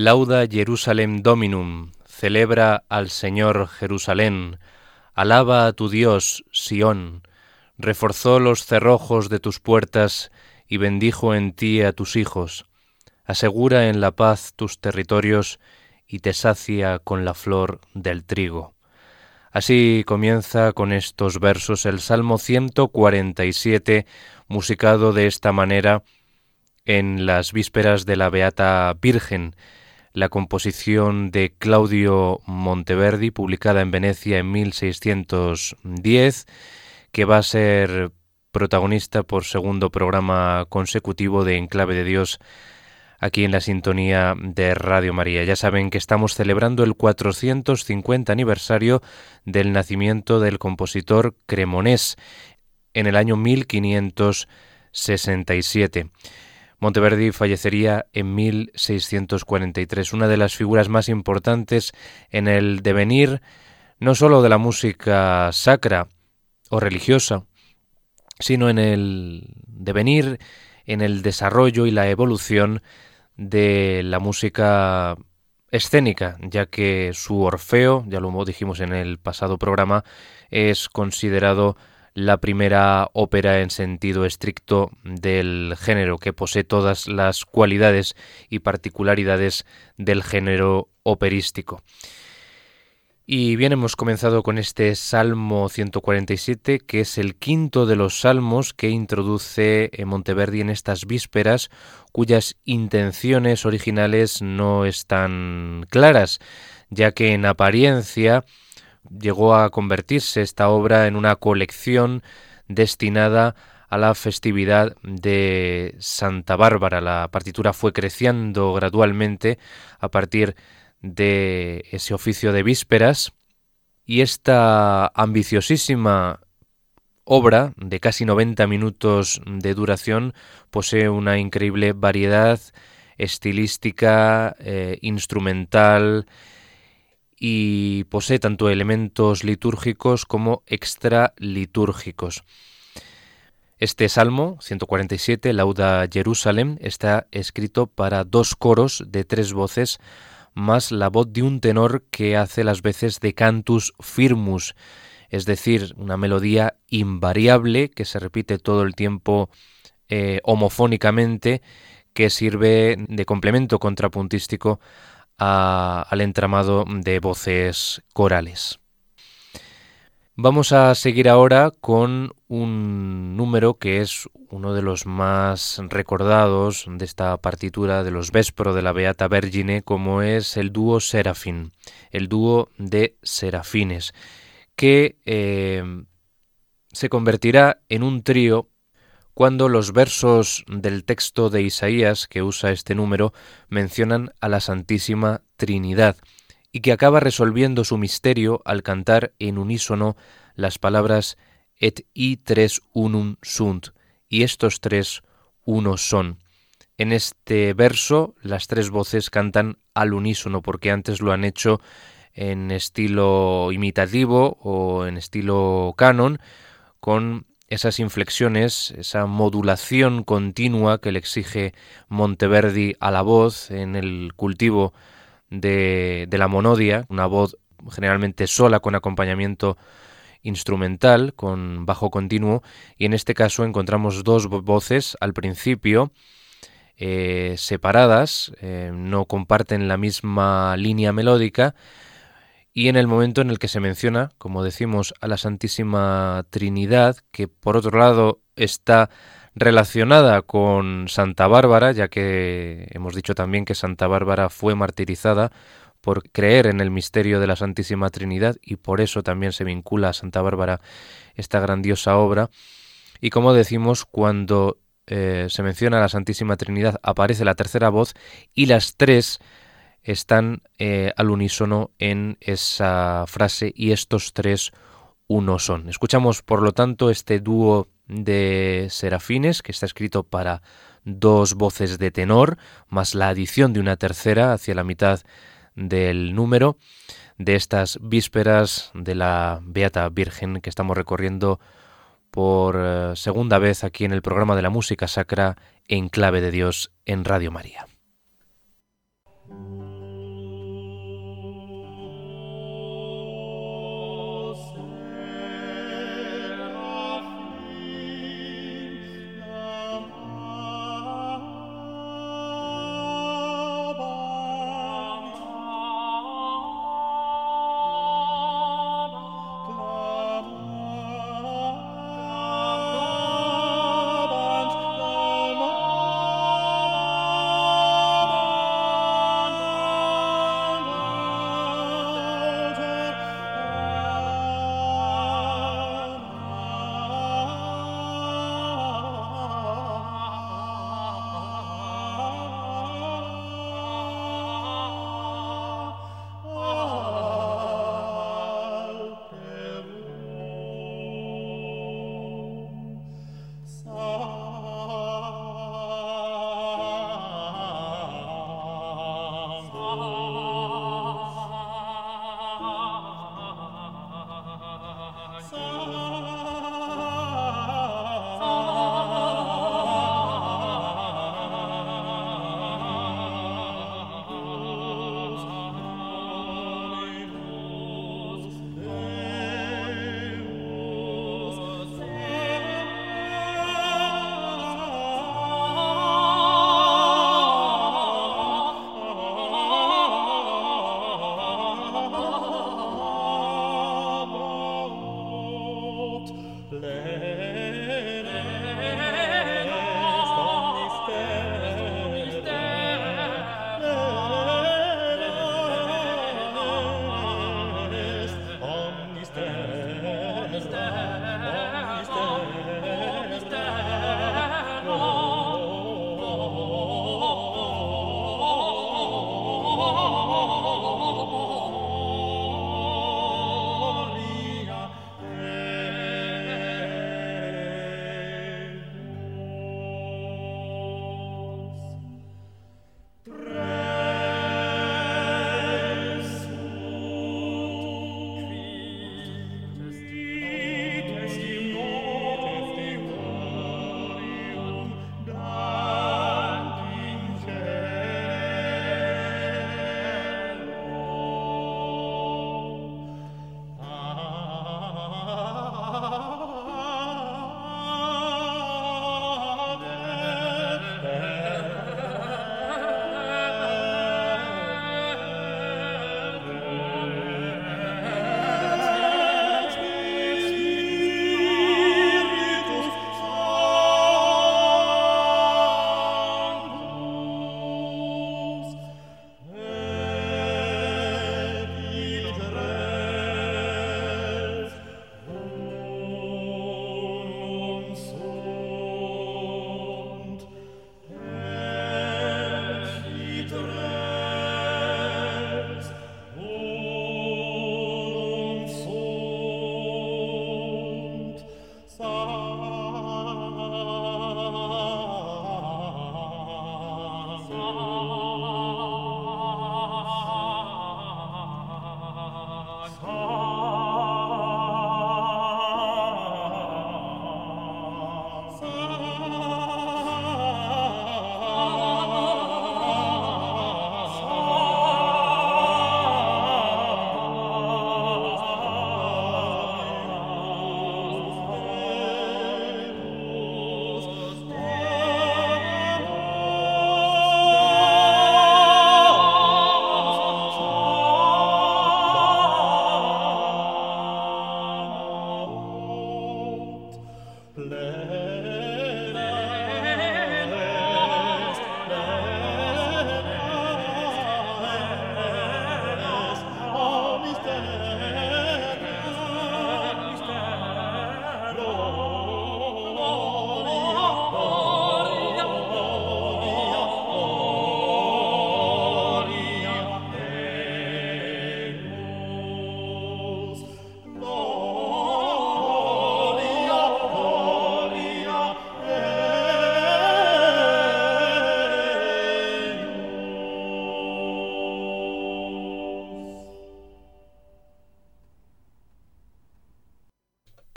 Lauda Jerusalem Dominum, celebra al Señor Jerusalén, alaba a tu Dios, Sión, reforzó los cerrojos de tus puertas y bendijo en ti a tus hijos, asegura en la paz tus territorios y te sacia con la flor del trigo. Así comienza con estos versos el Salmo 147, musicado de esta manera en las vísperas de la Beata Virgen, la composición de Claudio Monteverdi, publicada en Venecia en 1610, que va a ser protagonista por segundo programa consecutivo de Enclave de Dios aquí en la sintonía de Radio María. Ya saben que estamos celebrando el 450 aniversario del nacimiento del compositor cremonés en el año 1567. Monteverdi fallecería en 1643, una de las figuras más importantes en el devenir no sólo de la música sacra o religiosa, sino en el devenir, en el desarrollo y la evolución de la música escénica, ya que su Orfeo, ya lo dijimos en el pasado programa, es considerado la primera ópera en sentido estricto del género, que posee todas las cualidades y particularidades del género operístico. Y bien, hemos comenzado con este Salmo 147, que es el quinto de los salmos que introduce eh, Monteverdi en estas vísperas, cuyas intenciones originales no están claras, ya que en apariencia llegó a convertirse esta obra en una colección destinada a la festividad de Santa Bárbara. La partitura fue creciendo gradualmente a partir de ese oficio de vísperas y esta ambiciosísima obra de casi 90 minutos de duración posee una increíble variedad estilística, eh, instrumental y posee tanto elementos litúrgicos como extralitúrgicos. Este salmo 147, Lauda Jerusalem, está escrito para dos coros de tres voces más la voz de un tenor que hace las veces de cantus firmus, es decir, una melodía invariable que se repite todo el tiempo eh, homofónicamente, que sirve de complemento contrapuntístico al entramado de voces corales. Vamos a seguir ahora con un número que es uno de los más recordados de esta partitura de los Vespro de la Beata Vergine, como es el dúo Serafín, el dúo de serafines, que eh, se convertirá en un trío cuando los versos del texto de Isaías que usa este número mencionan a la Santísima Trinidad y que acaba resolviendo su misterio al cantar en unísono las palabras et i tres unum sunt, y estos tres uno son. En este verso las tres voces cantan al unísono porque antes lo han hecho en estilo imitativo o en estilo canon con esas inflexiones, esa modulación continua que le exige Monteverdi a la voz en el cultivo de, de la monodia, una voz generalmente sola con acompañamiento instrumental con bajo continuo y en este caso encontramos dos voces al principio eh, separadas, eh, no comparten la misma línea melódica y en el momento en el que se menciona, como decimos, a la Santísima Trinidad, que por otro lado está relacionada con Santa Bárbara, ya que hemos dicho también que Santa Bárbara fue martirizada por creer en el misterio de la Santísima Trinidad y por eso también se vincula a Santa Bárbara esta grandiosa obra. Y como decimos, cuando eh, se menciona a la Santísima Trinidad aparece la tercera voz y las tres están eh, al unísono en esa frase y estos tres uno son. Escuchamos por lo tanto este dúo de serafines que está escrito para dos voces de tenor más la adición de una tercera hacia la mitad del número de estas vísperas de la Beata Virgen que estamos recorriendo por eh, segunda vez aquí en el programa de la música sacra en clave de Dios en Radio María.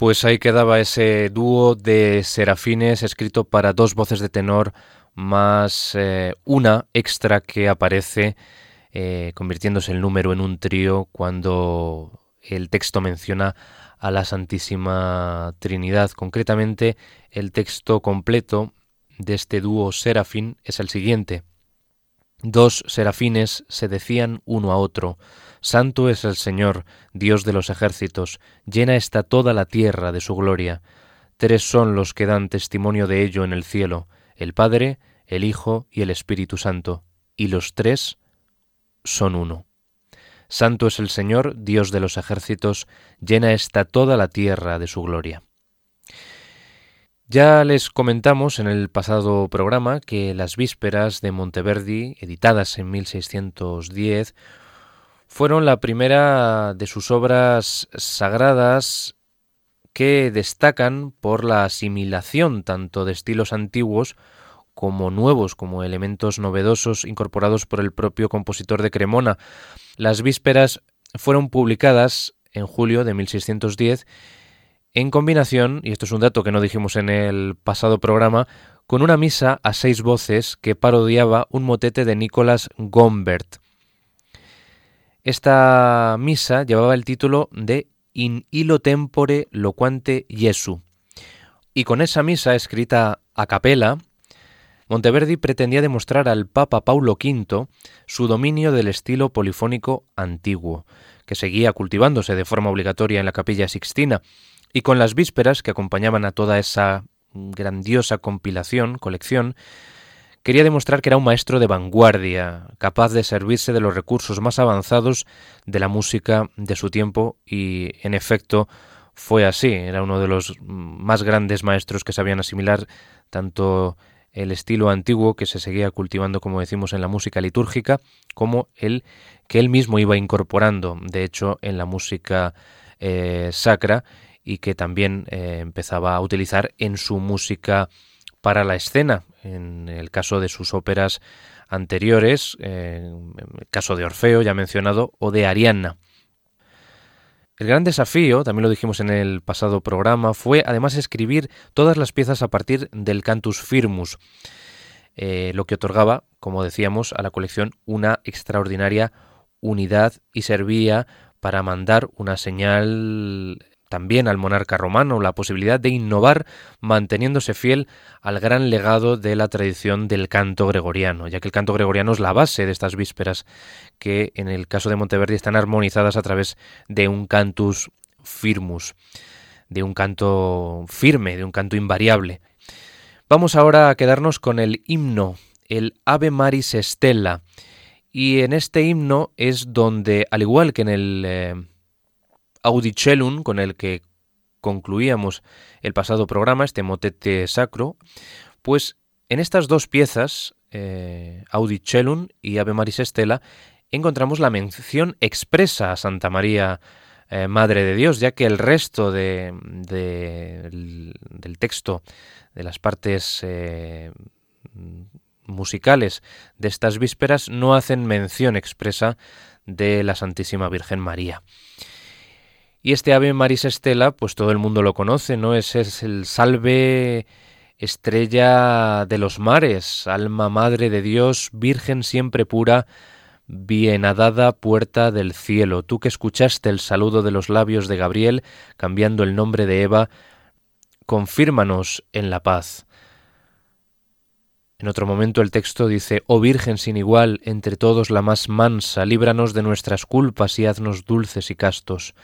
Pues ahí quedaba ese dúo de serafines escrito para dos voces de tenor más eh, una extra que aparece eh, convirtiéndose el número en un trío cuando el texto menciona a la Santísima Trinidad. Concretamente, el texto completo de este dúo serafín es el siguiente. Dos serafines se decían uno a otro, Santo es el Señor, Dios de los ejércitos, llena está toda la tierra de su gloria. Tres son los que dan testimonio de ello en el cielo, el Padre, el Hijo y el Espíritu Santo, y los tres son uno. Santo es el Señor, Dios de los ejércitos, llena está toda la tierra de su gloria. Ya les comentamos en el pasado programa que las vísperas de Monteverdi, editadas en 1610, fueron la primera de sus obras sagradas que destacan por la asimilación tanto de estilos antiguos como nuevos, como elementos novedosos incorporados por el propio compositor de Cremona. Las vísperas fueron publicadas en julio de 1610 en combinación, y esto es un dato que no dijimos en el pasado programa, con una misa a seis voces que parodiaba un motete de Nicolas Gombert. Esta misa llevaba el título de In illo tempore loquante Jesu. Y con esa misa escrita a capela, Monteverdi pretendía demostrar al Papa Paulo V su dominio del estilo polifónico antiguo, que seguía cultivándose de forma obligatoria en la capilla sixtina, y con las vísperas que acompañaban a toda esa grandiosa compilación, colección, quería demostrar que era un maestro de vanguardia, capaz de servirse de los recursos más avanzados de la música de su tiempo y, en efecto, fue así. Era uno de los más grandes maestros que sabían asimilar tanto el estilo antiguo que se seguía cultivando, como decimos, en la música litúrgica, como el que él mismo iba incorporando, de hecho, en la música eh, sacra y que también eh, empezaba a utilizar en su música para la escena, en el caso de sus óperas anteriores, en el caso de Orfeo ya mencionado, o de Arianna. El gran desafío, también lo dijimos en el pasado programa, fue además escribir todas las piezas a partir del Cantus Firmus, eh, lo que otorgaba, como decíamos, a la colección una extraordinaria unidad y servía para mandar una señal también al monarca romano la posibilidad de innovar manteniéndose fiel al gran legado de la tradición del canto gregoriano, ya que el canto gregoriano es la base de estas vísperas que en el caso de Monteverdi están armonizadas a través de un cantus firmus, de un canto firme, de un canto invariable. Vamos ahora a quedarnos con el himno, el Ave Maris Stella, y en este himno es donde, al igual que en el eh, Audicellum, con el que concluíamos el pasado programa, este motete sacro, pues en estas dos piezas, eh, y Ave Maris Estela, encontramos la mención expresa a Santa María, eh, Madre de Dios, ya que el resto de, del texto, de las partes eh, musicales de estas vísperas, no hacen mención expresa de la Santísima Virgen María. Y este Ave Maris Estela, pues todo el mundo lo conoce, ¿no? Ese es el salve estrella de los mares, alma madre de Dios, virgen siempre pura, bienadada puerta del cielo. Tú que escuchaste el saludo de los labios de Gabriel, cambiando el nombre de Eva, confírmanos en la paz. En otro momento el texto dice, Oh Virgen sin igual, entre todos la más mansa, líbranos de nuestras culpas y haznos dulces y castos.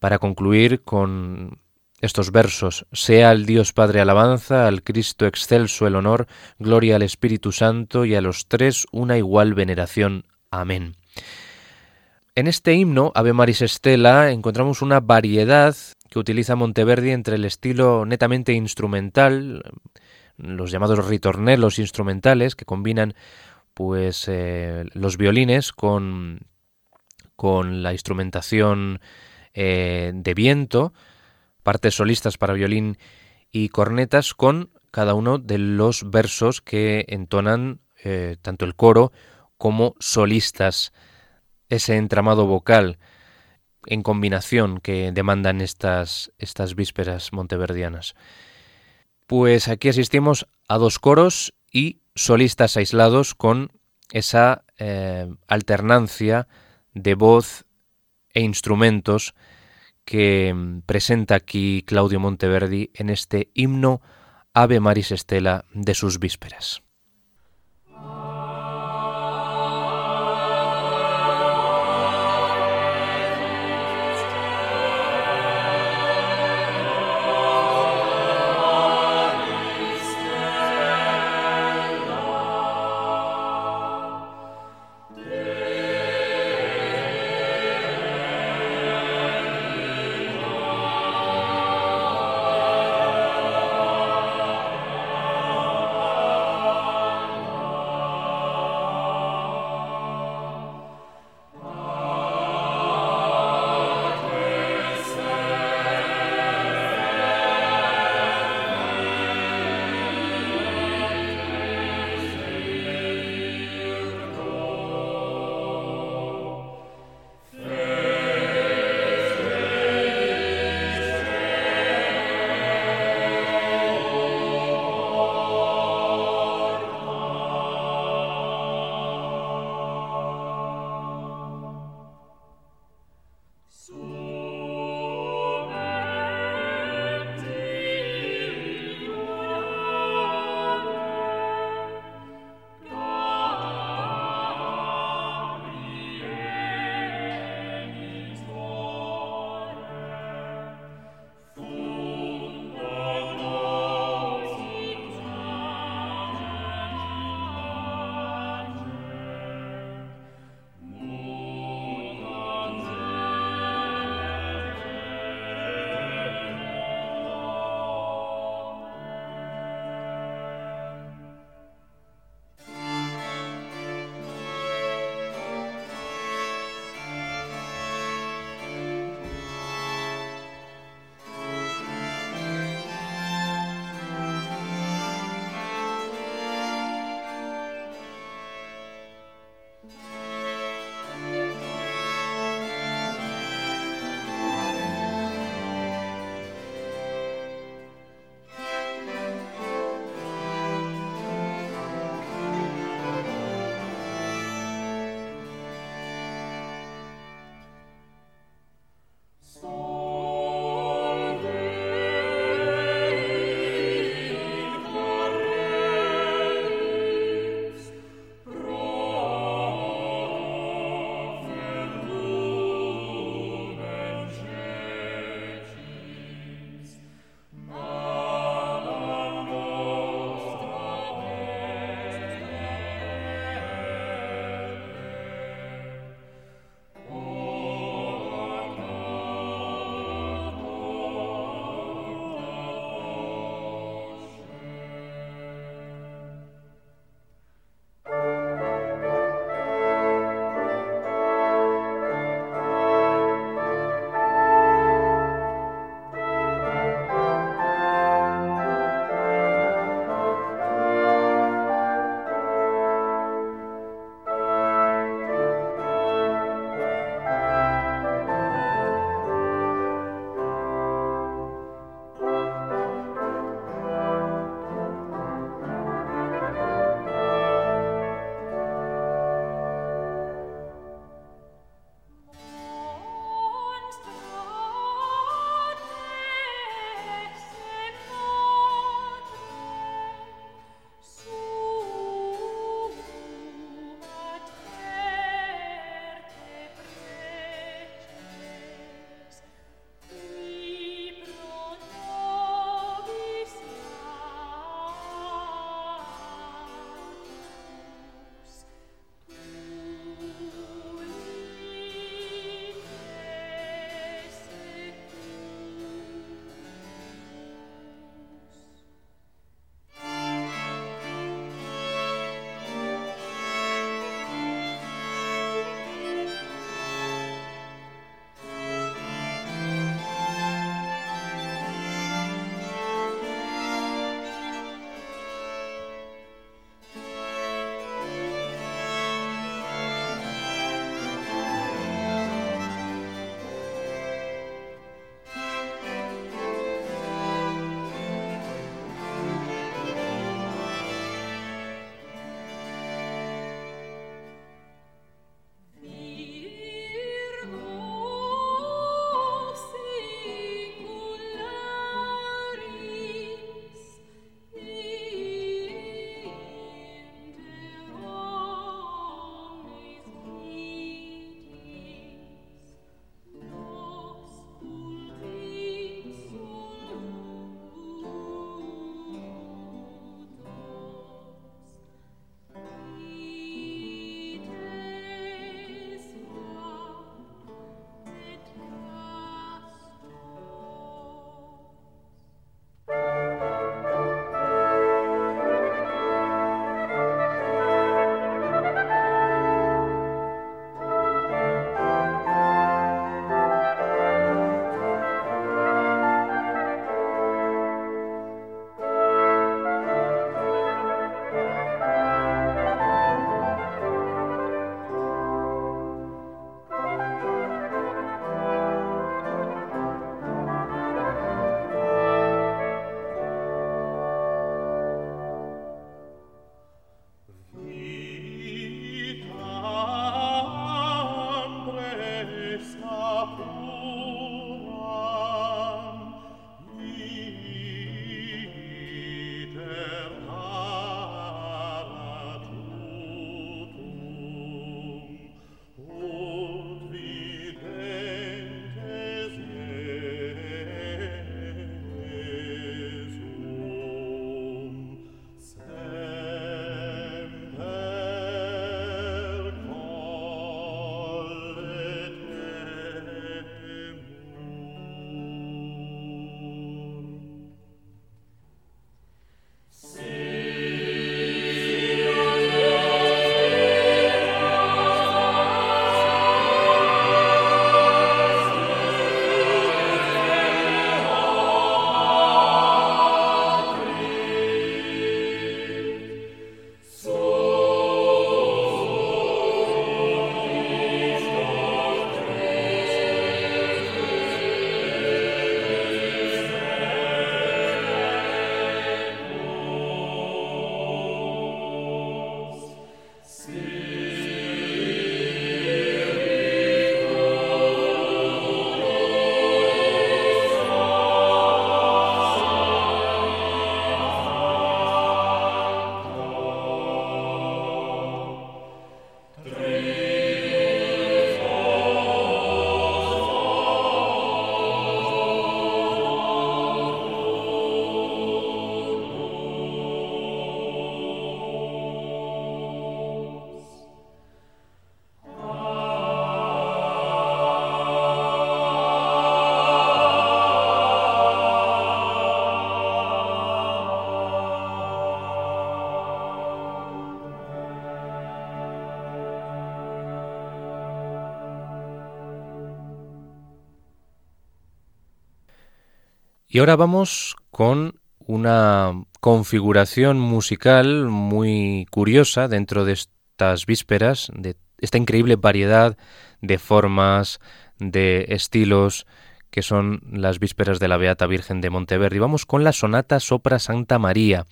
Para concluir con estos versos, sea al Dios Padre alabanza, al Cristo excelso el honor, gloria al Espíritu Santo y a los tres una igual veneración. Amén. En este himno, Ave Maris Estela, encontramos una variedad que utiliza Monteverdi entre el estilo netamente instrumental, los llamados ritornelos instrumentales que combinan pues eh, los violines con, con la instrumentación eh, de viento, partes solistas para violín y cornetas con cada uno de los versos que entonan eh, tanto el coro como solistas, ese entramado vocal en combinación que demandan estas, estas vísperas monteverdianas. Pues aquí asistimos a dos coros y solistas aislados con esa eh, alternancia de voz e instrumentos que mm, presenta aquí Claudio Monteverdi en este himno Ave Maris Estela de sus vísperas. Y ahora vamos con una configuración musical muy curiosa dentro de estas vísperas, de esta increíble variedad de formas, de estilos que son las vísperas de la Beata Virgen de Monteverdi. Vamos con la sonata Sopra Santa María.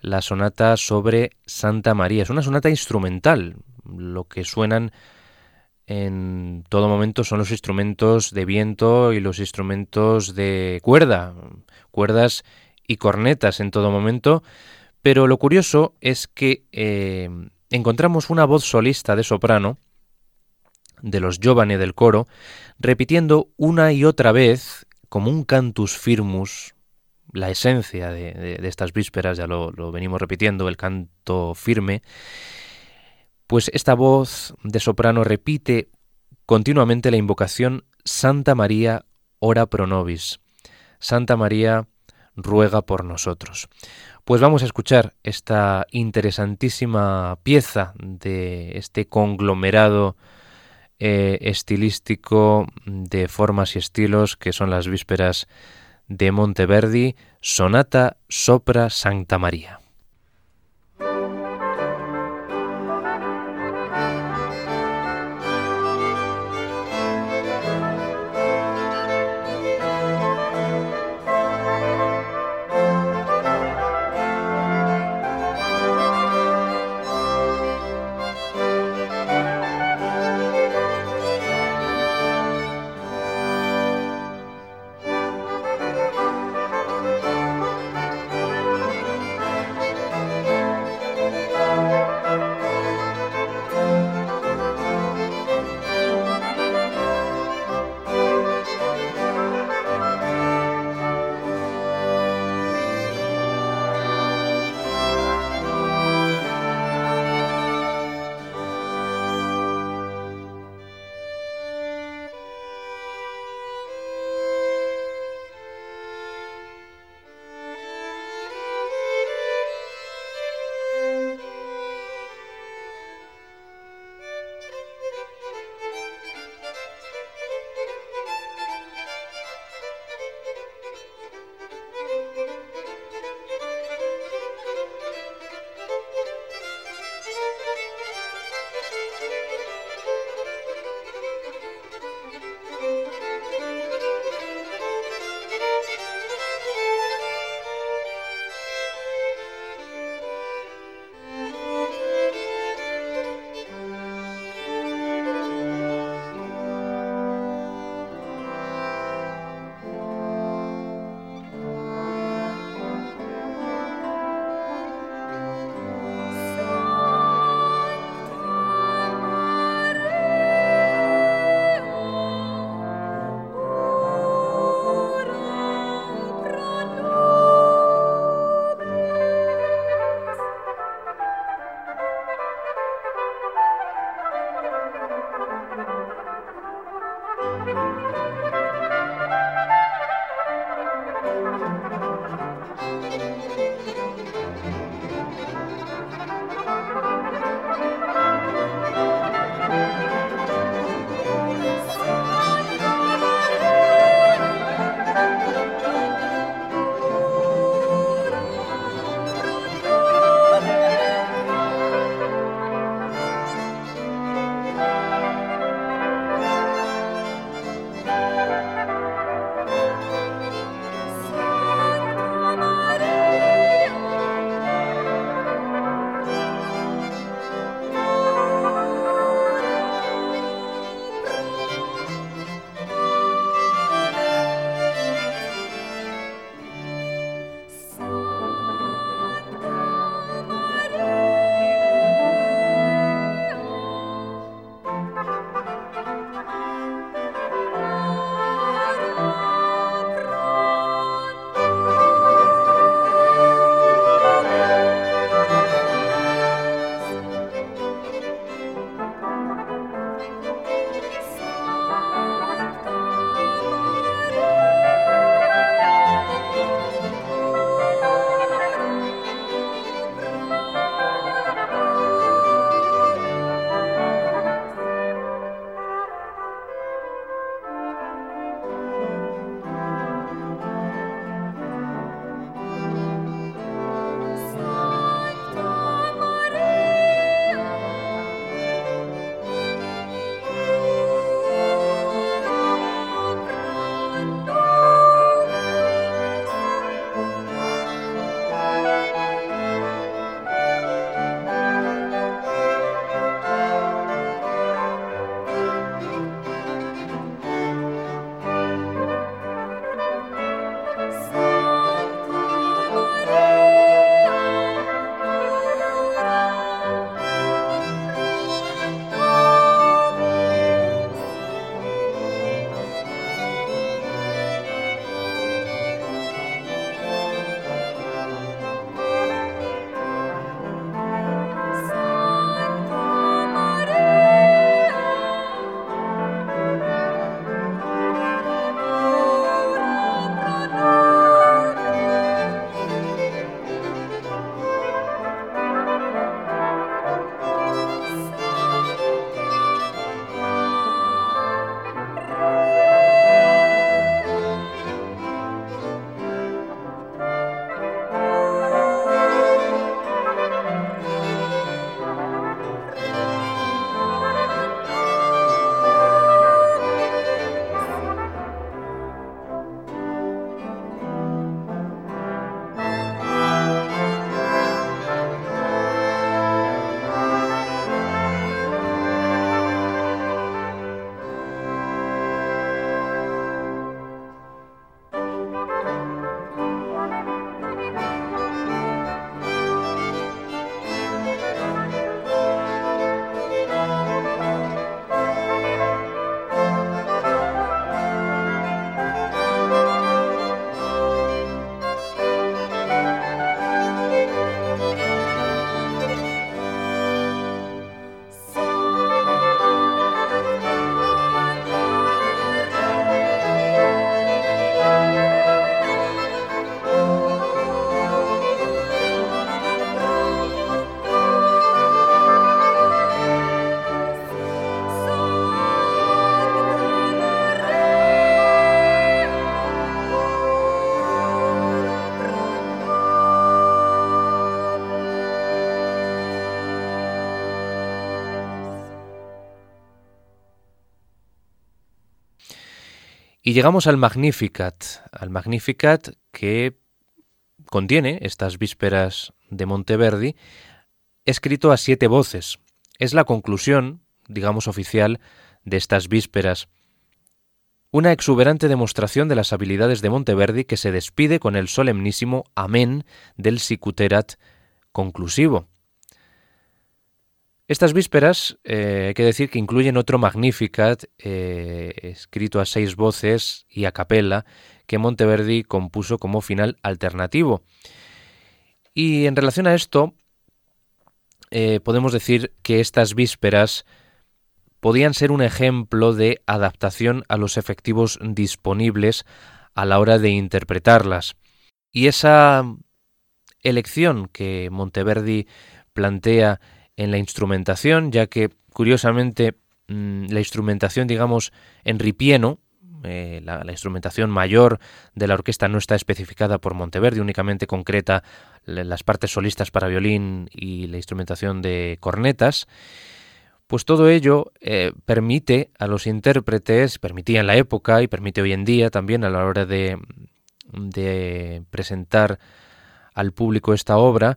La sonata sobre Santa María. Es una sonata instrumental. Lo que suenan en todo momento son los instrumentos de viento y los instrumentos de cuerda, cuerdas y cornetas en todo momento, pero lo curioso es que eh, encontramos una voz solista de soprano de los giovani del coro, repitiendo una y otra vez, como un cantus firmus, la esencia de, estas vísperas, ya lo, lo venimos repitiendo, el canto firme, pues esta voz de soprano repite continuamente la invocación Santa María, ora pro nobis. Santa María, ruega por nosotros. Pues vamos a escuchar esta interesantísima pieza de este conglomerado eh, estilístico de formas y estilos que son las vísperas de Monteverdi, Sonata Sopra Santa María. Y llegamos al Magnificat, al Magnificat que contiene estas vísperas de Monteverdi, escrito a siete voces. Es la conclusión, digamos oficial, de estas vísperas. Una exuberante demostración de las habilidades de Monteverdi que se despide con el solemnísimo Amén del Sicuterat conclusivo. Estas vísperas, eh, hay que decir que incluyen otro Magnificat, eh, escrito a seis voces y a capella, que Monteverdi compuso como final alternativo. Y en relación a esto, eh, podemos decir que estas vísperas podían ser un ejemplo de adaptación a los efectivos disponibles a la hora de interpretarlas. Y esa elección que Monteverdi plantea en la instrumentación, ya que curiosamente mm, la instrumentación, digamos, en ripieno, eh, la, instrumentación mayor de la orquesta no está especificada por Monteverdi, únicamente concreta las partes solistas para violín y la instrumentación de cornetas, pues todo ello eh, permite a los intérpretes, permitía en la época y permite hoy en día también a la hora de, de presentar al público esta obra,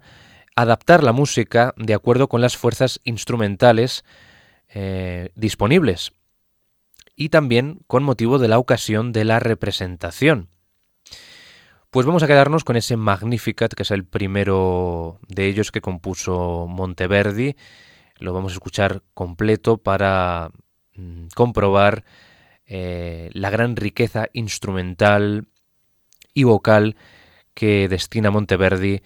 adaptar la música de acuerdo con las fuerzas instrumentales eh, disponibles y también con motivo de la ocasión de la representación. Pues vamos a quedarnos con ese Magnificat, que es el primero de ellos que compuso Monteverdi. Lo vamos a escuchar completo para mm, comprobar eh, la gran riqueza instrumental y vocal que destina Monteverdi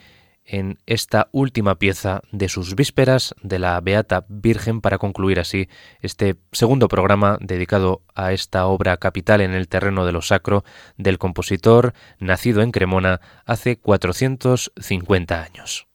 en esta última pieza de sus vísperas de la Beata Virgen para concluir así este segundo programa dedicado a esta obra capital en el terreno de lo sacro del compositor nacido en Cremona hace 450 años.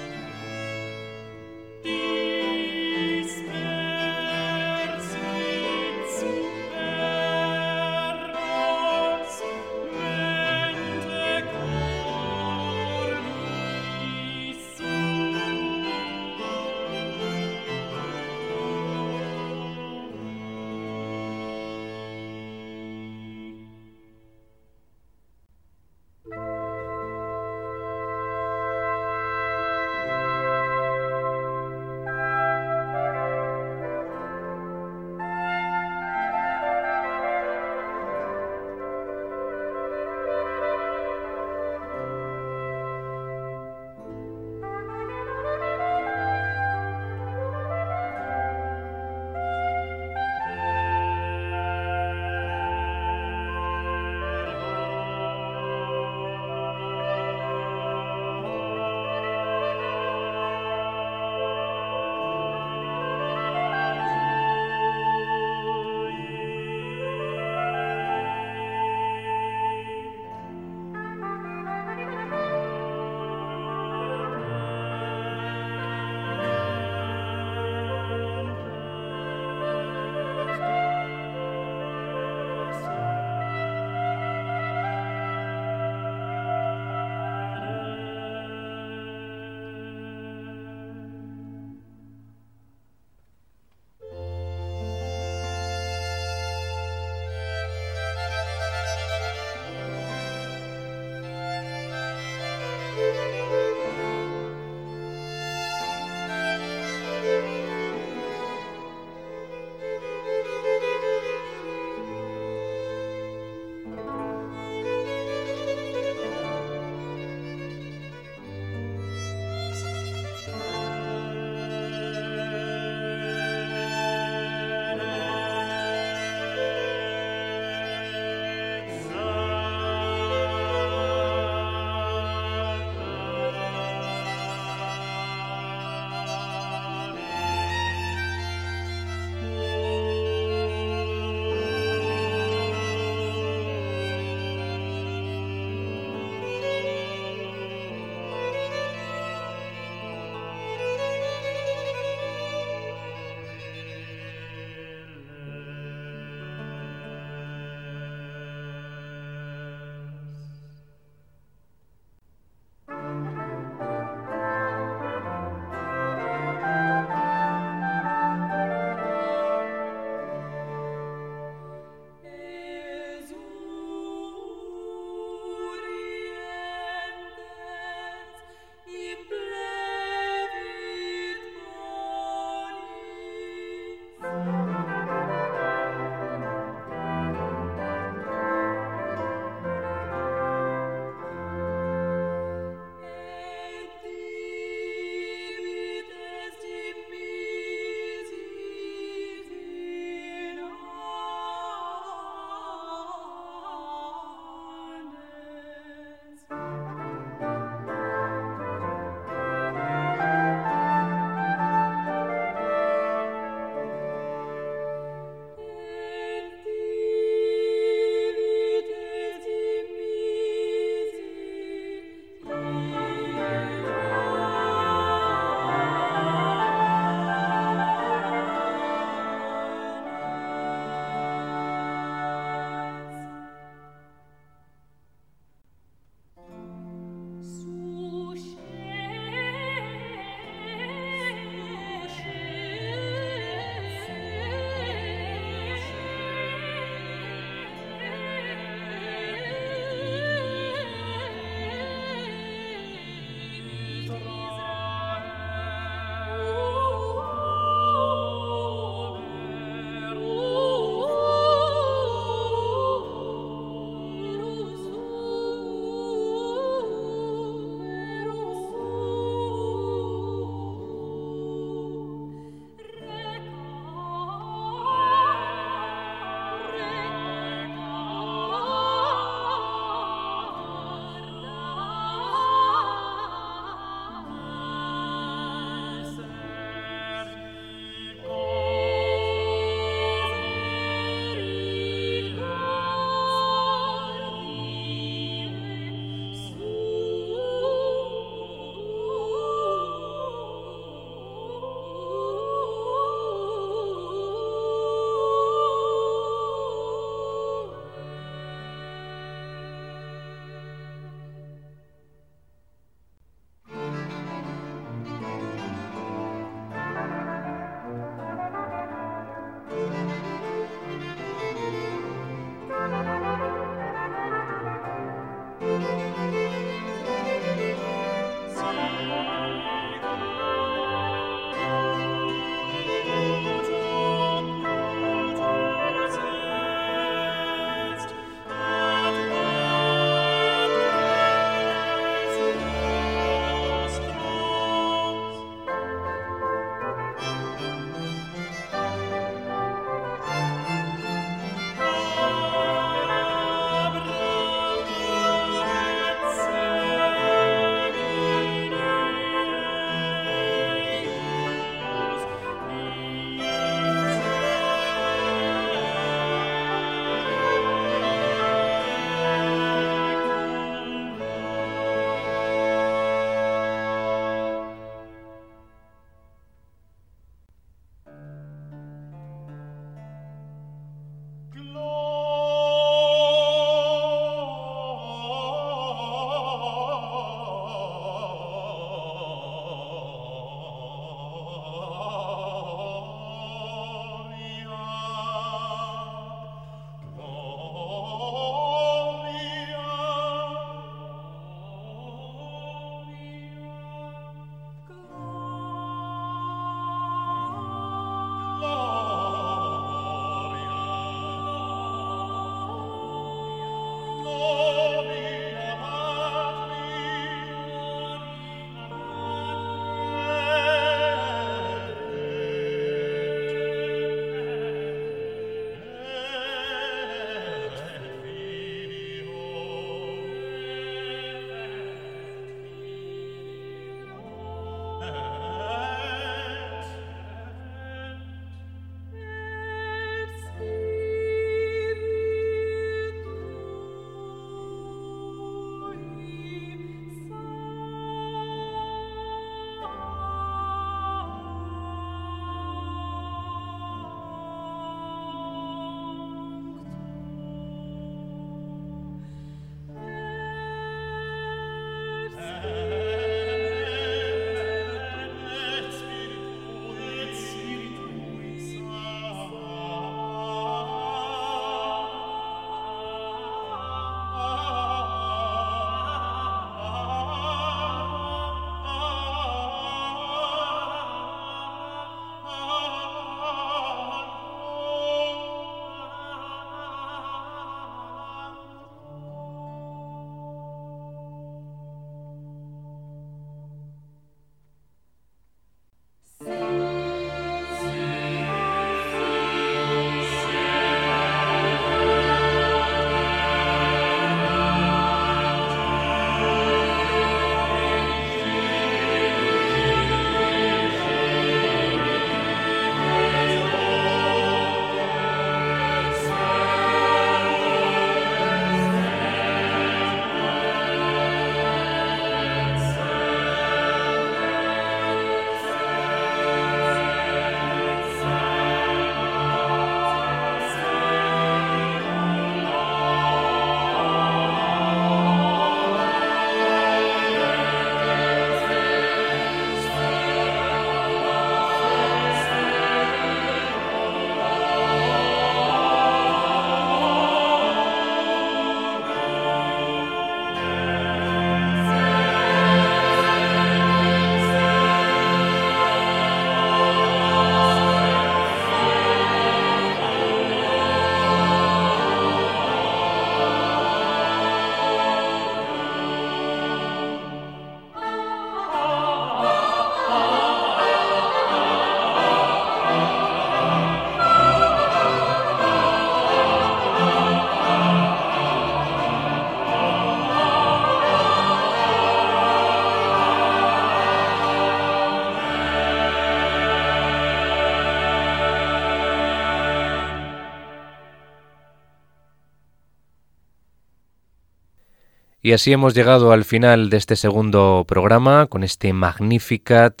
Y así hemos llegado al final de este segundo programa con este Magnificat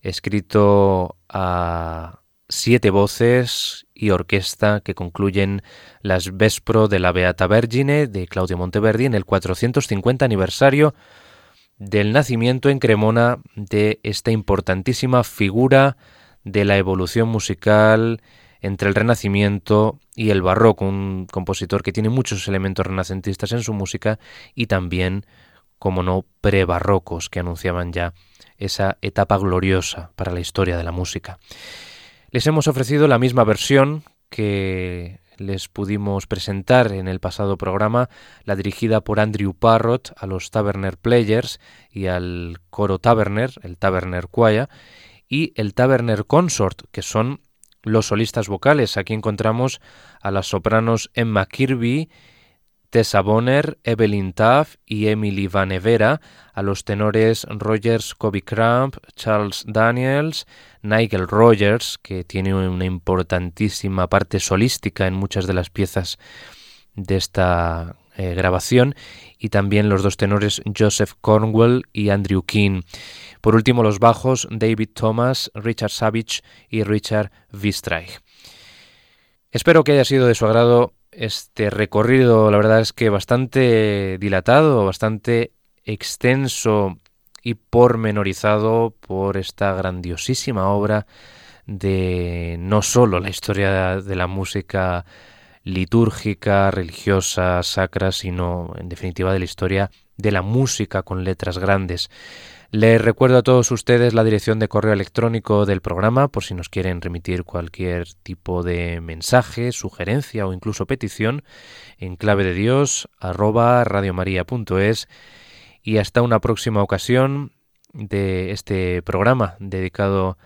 escrito a siete voces y orquesta que concluyen las Vespro de la Beata Vergine de Claudio Monteverdi en el 450 aniversario del nacimiento en Cremona de esta importantísima figura de la evolución musical entre el Renacimiento y el Barroco, un compositor que tiene muchos elementos renacentistas en su música y también, como no, prebarrocos que anunciaban ya esa etapa gloriosa para la historia de la música. Les hemos ofrecido la misma versión que les pudimos presentar en el pasado programa, la dirigida por Andrew Parrott a los Taverner Players y al coro Taverner, el Taverner Choir, y el Taverner Consort, que son los solistas vocales. Aquí encontramos a las sopranos Emma Kirby, Tessa Bonner, Evelyn Taff y Emily Van Evera, a los tenores Rogers Kobe Cramp, Charles Daniels, Nigel Rogers, que tiene una importantísima parte solística en muchas de las piezas de esta eh, grabación, y también los dos tenores Joseph Cornwell y Andrew King. Por último, los bajos David Thomas, Richard Savage y Richard Wistreich. Espero que haya sido de su agrado este recorrido, la verdad es que bastante dilatado, bastante extenso y pormenorizado por esta grandiosísima obra de no solo la historia de la música litúrgica, religiosa, sacra, sino en definitiva de la historia de la música con letras grandes. Les recuerdo a todos ustedes la dirección de correo electrónico del programa por si nos quieren remitir cualquier tipo de mensaje, sugerencia o incluso petición en clave de Dios arroba radiomaria.es y hasta una próxima ocasión de este programa dedicado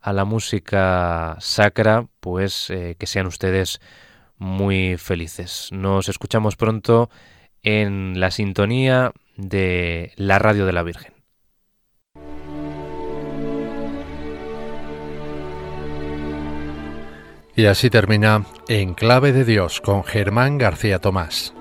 a la música sacra, pues eh, que sean ustedes muy felices. Nos escuchamos pronto en la sintonía de la radio de la Virgen. Y así termina En Clave de Dios con Germán García Tomás.